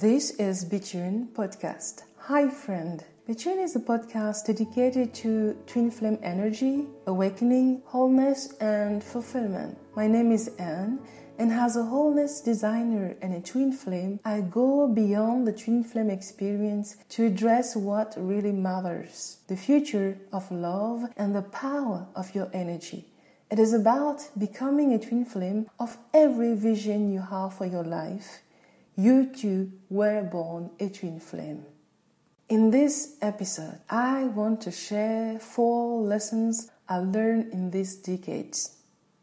This is Betune Podcast. Hi, friend. Betune is a podcast dedicated to twin flame energy, awakening, wholeness, and fulfillment. My name is Anne, and as a wholeness designer and a twin flame, I go beyond the twin flame experience to address what really matters the future of love and the power of your energy. It is about becoming a twin flame of every vision you have for your life. You too were born a twin flame. In this episode, I want to share four lessons I learned in these decades.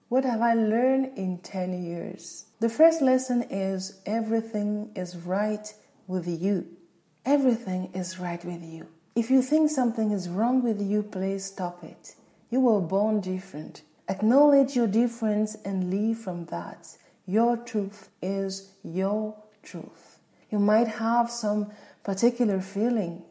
What have I learned in 10 years? The first lesson is everything is right with you. Everything is right with you. If you think something is wrong with you, please stop it. You were born different. Acknowledge your difference and live from that. Your truth is your truth. You might have some particular feeling,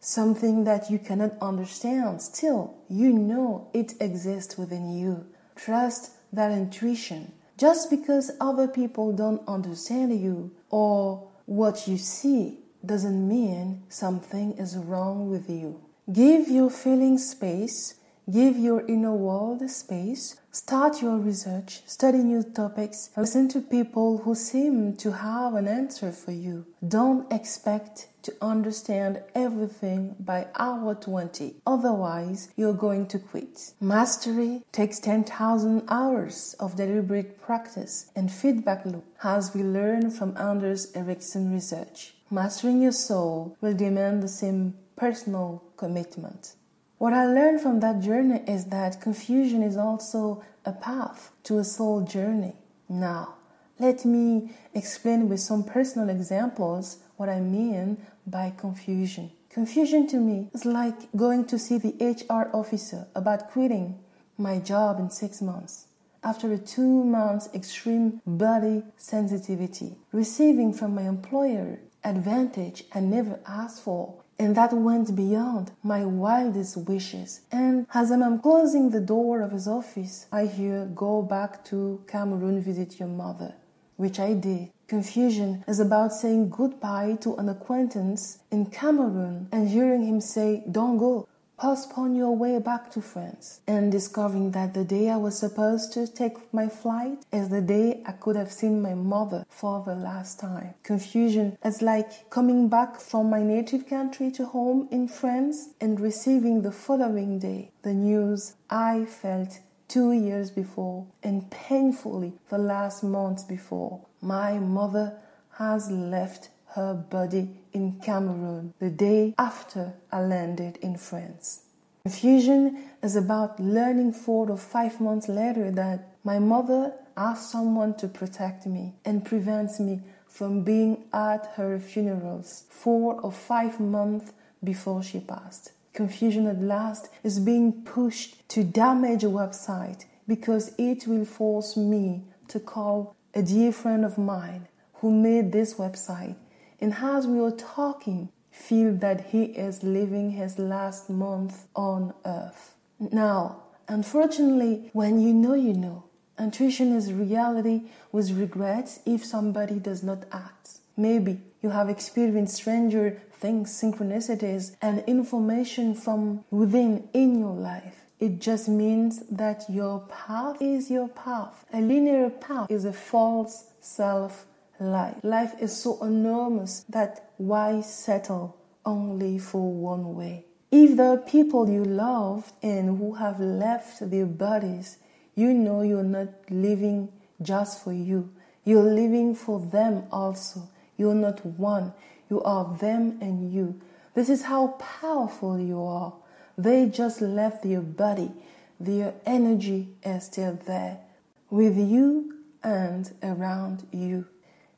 something that you cannot understand. Still, you know it exists within you. Trust that intuition. Just because other people don't understand you or what you see doesn't mean something is wrong with you. Give your feelings space Give your inner world space. Start your research, study new topics, listen to people who seem to have an answer for you. Don't expect to understand everything by hour 20. Otherwise, you're going to quit. Mastery takes 10,000 hours of deliberate practice and feedback loop, as we learn from Anders Ericsson research. Mastering your soul will demand the same personal commitment. What I learned from that journey is that confusion is also a path to a soul journey. Now, let me explain with some personal examples what I mean by confusion. Confusion to me is like going to see the HR officer about quitting my job in six months. After a two months extreme body sensitivity, receiving from my employer advantage I never asked for and that went beyond my wildest wishes. And as I'm closing the door of his office, I hear, Go back to Cameroon, visit your mother, which I did. Confusion is about saying goodbye to an acquaintance in Cameroon and hearing him say, Don't go postpone your way back to France and discovering that the day I was supposed to take my flight is the day I could have seen my mother for the last time. Confusion is like coming back from my native country to home in France and receiving the following day the news I felt two years before and painfully the last month before. My mother has left her body in Cameroon the day after I landed in France. Confusion is about learning four or five months later that my mother asked someone to protect me and prevents me from being at her funerals four or five months before she passed. Confusion at last is being pushed to damage a website because it will force me to call a dear friend of mine who made this website and as we were talking, feel that he is living his last month on earth. Now, unfortunately, when you know, you know. Intuition is reality with regrets if somebody does not act. Maybe you have experienced stranger things, synchronicities, and information from within in your life. It just means that your path is your path. A linear path is a false self life. Life is so enormous that why settle only for one way? If are people you loved and who have left their bodies, you know you're not living just for you. You're living for them also. You're not one. You are them and you. This is how powerful you are. They just left their body. Their energy is still there with you and around you.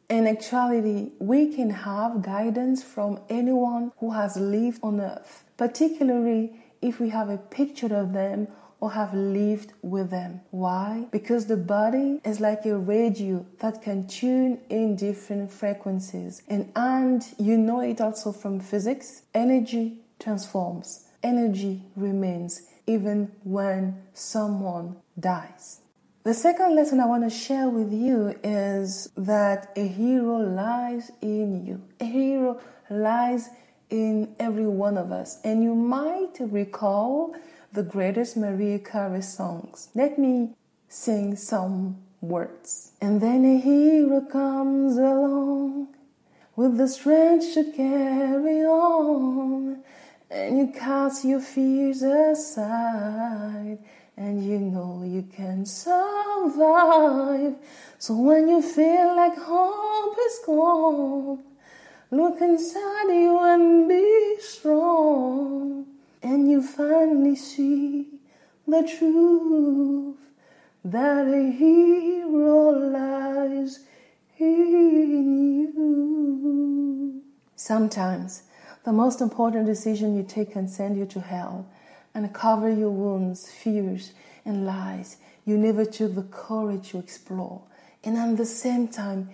In actuality, we can have guidance from anyone who has lived on earth, particularly if we have a picture of them or have lived with them. Why? Because the body is like a radio that can tune in different frequencies. And, and you know it also from physics energy transforms, energy remains even when someone dies. The second lesson I want to share with you is that a hero lies in you. A hero lies in every one of us. And you might recall the greatest Mariah Carey songs. Let me sing some words. And then a hero comes along with the strength to carry on. And you cast your fears aside and you know you can survive. So when you feel like hope is gone, look inside you and be strong, and you finally see the truth that a hero lies in you. Sometimes the most important decision you take can send you to hell and cover your wounds, fears, and lies you never took the courage to explore. And at the same time,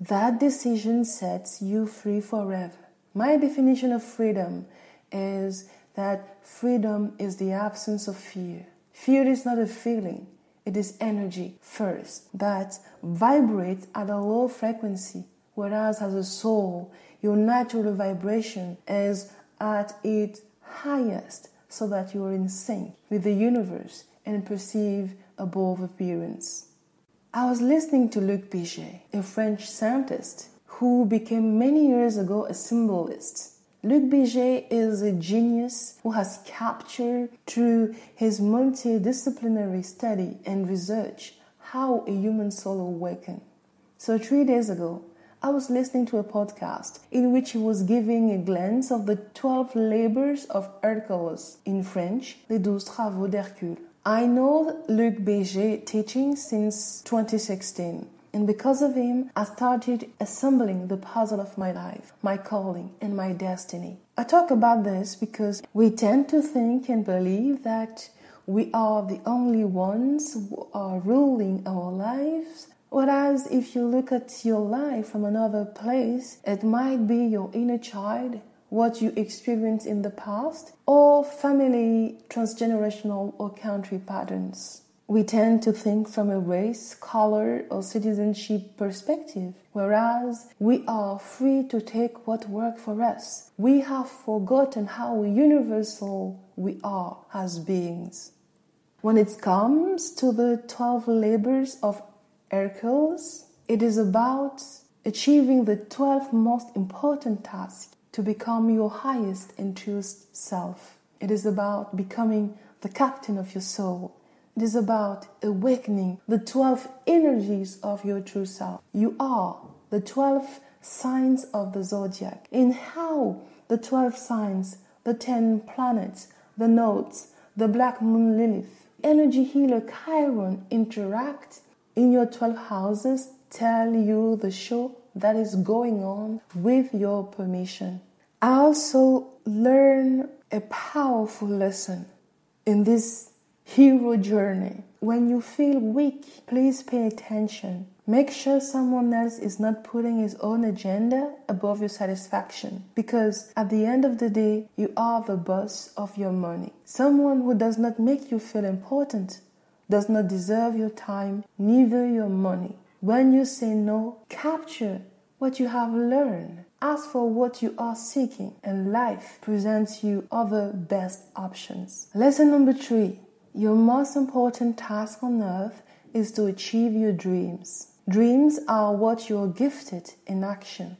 that decision sets you free forever. My definition of freedom is that freedom is the absence of fear. Fear is not a feeling, it is energy first that vibrates at a low frequency, whereas as a soul, your natural vibration is at its highest so that you are in sync with the universe and perceive above appearance. I was listening to Luc Bigé, a French scientist who became many years ago a symbolist. Luc Bigé is a genius who has captured through his multidisciplinary study and research how a human soul awakens. So, three days ago, I was listening to a podcast in which he was giving a glance of the 12 labors of Hercules, in French, les douze travaux d'Hercule. I know Luc Bigé teaching since 2016. And because of him, I started assembling the puzzle of my life, my calling, and my destiny. I talk about this because we tend to think and believe that we are the only ones who are ruling our lives Whereas if you look at your life from another place, it might be your inner child, what you experienced in the past, or family, transgenerational, or country patterns. We tend to think from a race, color, or citizenship perspective, whereas we are free to take what works for us. We have forgotten how universal we are as beings. When it comes to the 12 labors of Hercules, it is about achieving the 12 most important tasks to become your highest and truest self. It is about becoming the captain of your soul. It is about awakening the 12 energies of your true self. You are the 12 signs of the zodiac. In how the 12 signs, the 10 planets, the nodes, the black moon Lilith, energy healer Chiron interact in your 12 houses tell you the show that is going on with your permission. I also learn a powerful lesson in this hero journey. When you feel weak, please pay attention. Make sure someone else is not putting his own agenda above your satisfaction because at the end of the day, you are the boss of your money. Someone who does not make you feel important does not deserve your time, neither your money. When you say no, capture what you have learned. Ask for what you are seeking, and life presents you other best options. Lesson number three Your most important task on earth is to achieve your dreams. Dreams are what you're gifted in action,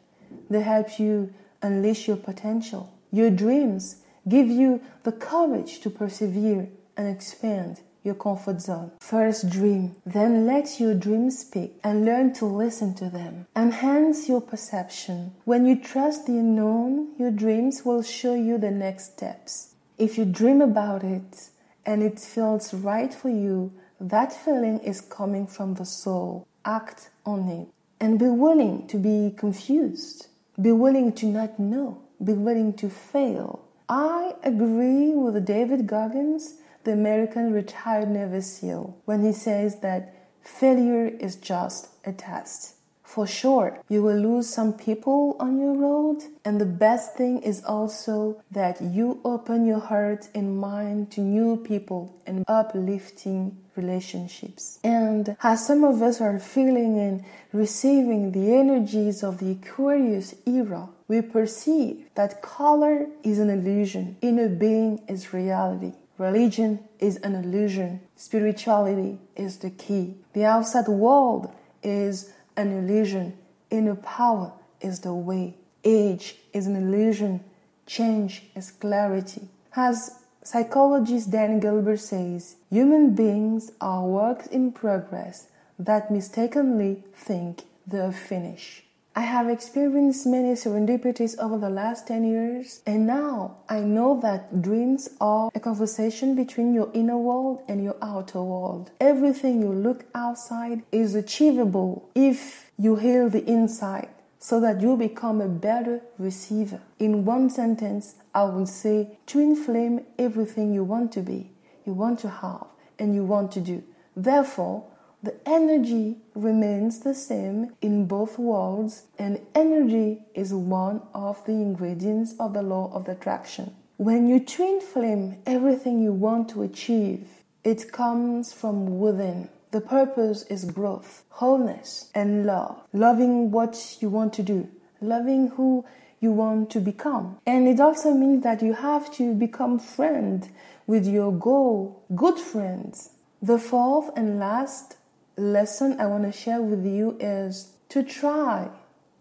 they help you unleash your potential. Your dreams give you the courage to persevere and expand your comfort zone. First dream, then let your dreams speak and learn to listen to them. Enhance your perception. When you trust the unknown, your dreams will show you the next steps. If you dream about it and it feels right for you, that feeling is coming from the soul. Act on it and be willing to be confused. Be willing to not know. Be willing to fail. I agree with David Goggins the American retired Navy SEAL when he says that failure is just a test. For sure, you will lose some people on your road, and the best thing is also that you open your heart and mind to new people and uplifting relationships. And as some of us are feeling and receiving the energies of the Aquarius era, we perceive that color is an illusion, inner being is reality. Religion is an illusion. Spirituality is the key. The outside world is an illusion. Inner power is the way. Age is an illusion. Change is clarity. As psychologist Dan Gilbert says, human beings are works in progress that mistakenly think they're finished. I have experienced many serendipities over the last 10 years, and now I know that dreams are a conversation between your inner world and your outer world. Everything you look outside is achievable if you heal the inside so that you become a better receiver. In one sentence, I would say twin flame everything you want to be, you want to have, and you want to do. Therefore, the energy remains the same in both worlds, and energy is one of the ingredients of the law of attraction. When you twin flame everything you want to achieve, it comes from within. The purpose is growth, wholeness, and love. Loving what you want to do, loving who you want to become. And it also means that you have to become friend with your goal, good friends. The fourth and last lesson I want to share with you is to try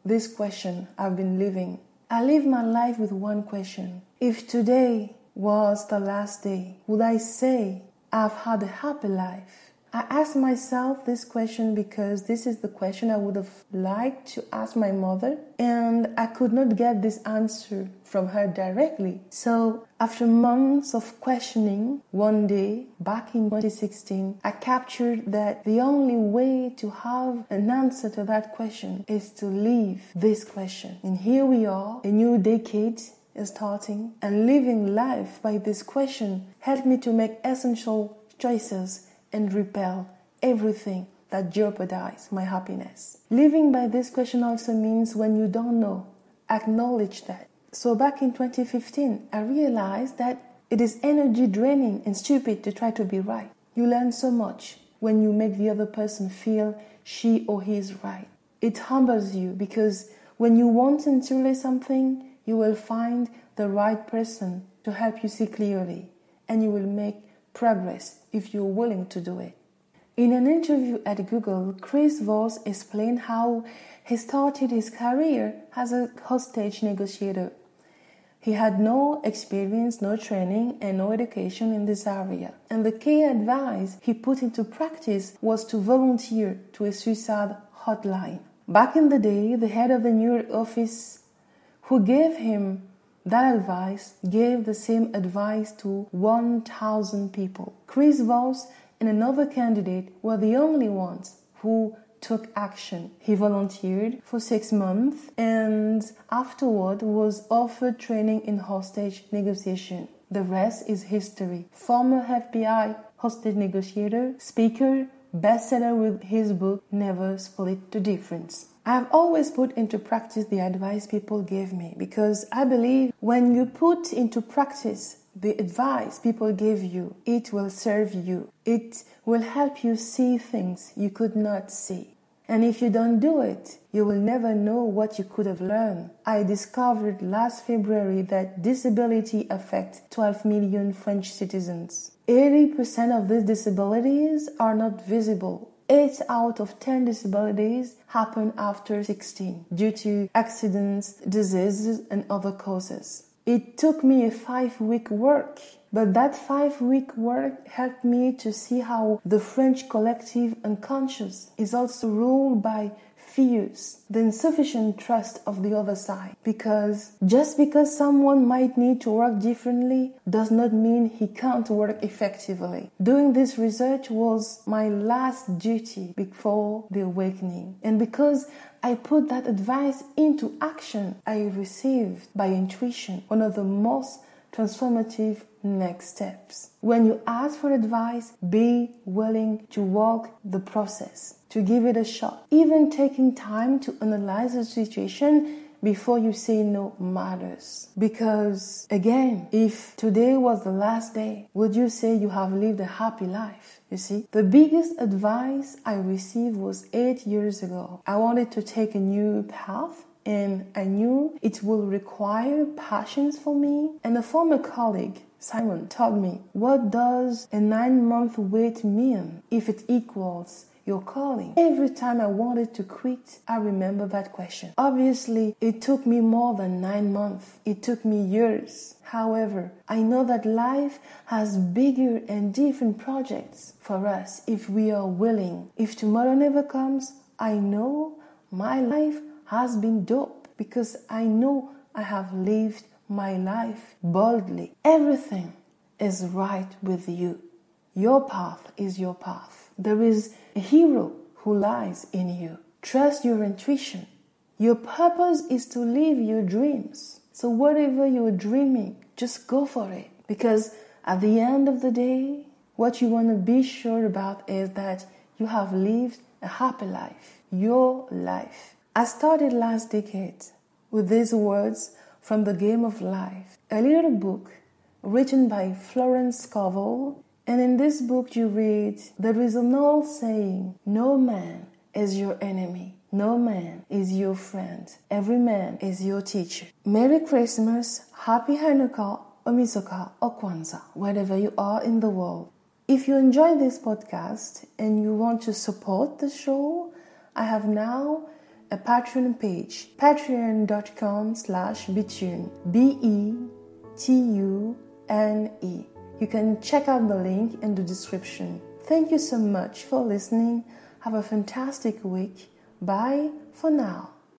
this question I've been living. I live my life with one question. If today was the last day, would I say I've had a happy life? I ask myself this question because this is the question I would have liked to ask my mother, and I could not get this answer from her directly. So, after months of questioning, one day back in 2016, I captured that the only way to have an answer to that question is to leave this question. And here we are, a new decade is starting, and living life by this question helped me to make essential choices and repel everything that jeopardizes my happiness. Living by this question also means when you don't know, acknowledge that. So back in 2015, I realized that it is energy draining and stupid to try to be right. You learn so much when you make the other person feel she or he is right. It humbles you because when you want sincerely something, you will find the right person to help you see clearly and you will make progress if you're willing to do it. In an interview at Google, Chris Voss explained how he started his career as a hostage negotiator. He had no experience, no training, and no education in this area. And the key advice he put into practice was to volunteer to a suicide hotline. Back in the day, the head of the New York office who gave him that advice gave the same advice to 1,000 people. Chris Voss and another candidate were the only ones who took action. He volunteered for six months and afterward was offered training in hostage negotiation. The rest is history. Former FBI hostage negotiator, speaker, bestseller with his book Never Split the Difference. I've always put into practice the advice people gave me because I believe when you put into practice the advice people give you, it will serve you. It will help you see things you could not see. And if you don't do it, you will never know what you could have learned. I discovered last February that disability affects 12 million French citizens. 80% of these disabilities are not visible 8 out of 10 disabilities happen after 16 due to accidents, diseases, and other causes. It took me a five week work, but that five week work helped me to see how the French collective unconscious is also ruled by fears the insufficient trust of the other side. Because just because someone might need to work differently does not mean he can't work effectively. Doing this research was my last duty before the awakening. And because I put that advice into action, I received by intuition one of the most transformative next steps. When you ask for advice, be willing to walk the process, to give it a shot. Even taking time to analyze the situation before you say no matters. Because again, if today was the last day, would you say you have lived a happy life? You see, the biggest advice I received was eight years ago. I wanted to take a new path and I knew it will require passions for me. And a former colleague, Simon, told me, What does a nine month wait mean if it equals your calling? Every time I wanted to quit, I remember that question. Obviously, it took me more than nine months, it took me years. However, I know that life has bigger and different projects for us if we are willing. If tomorrow never comes, I know my life has been dope because I know I have lived my life boldly. Everything is right with you. Your path is your path. There is a hero who lies in you. Trust your intuition. Your purpose is to live your dreams. So, whatever you're dreaming, just go for it. Because at the end of the day, what you want to be sure about is that you have lived a happy life, your life. I started last decade with these words from The Game of Life, a little book written by Florence Scovel. And in this book, you read there is an old saying no man is your enemy, no man is your friend, every man is your teacher. Merry Christmas, Happy Hanukkah, Omisoka, or Kwanzaa, wherever you are in the world. If you enjoy this podcast and you want to support the show, I have now a Patreon page, patreon.com slash betune, B-E-T-U-N-E. You can check out the link in the description. Thank you so much for listening. Have a fantastic week. Bye for now.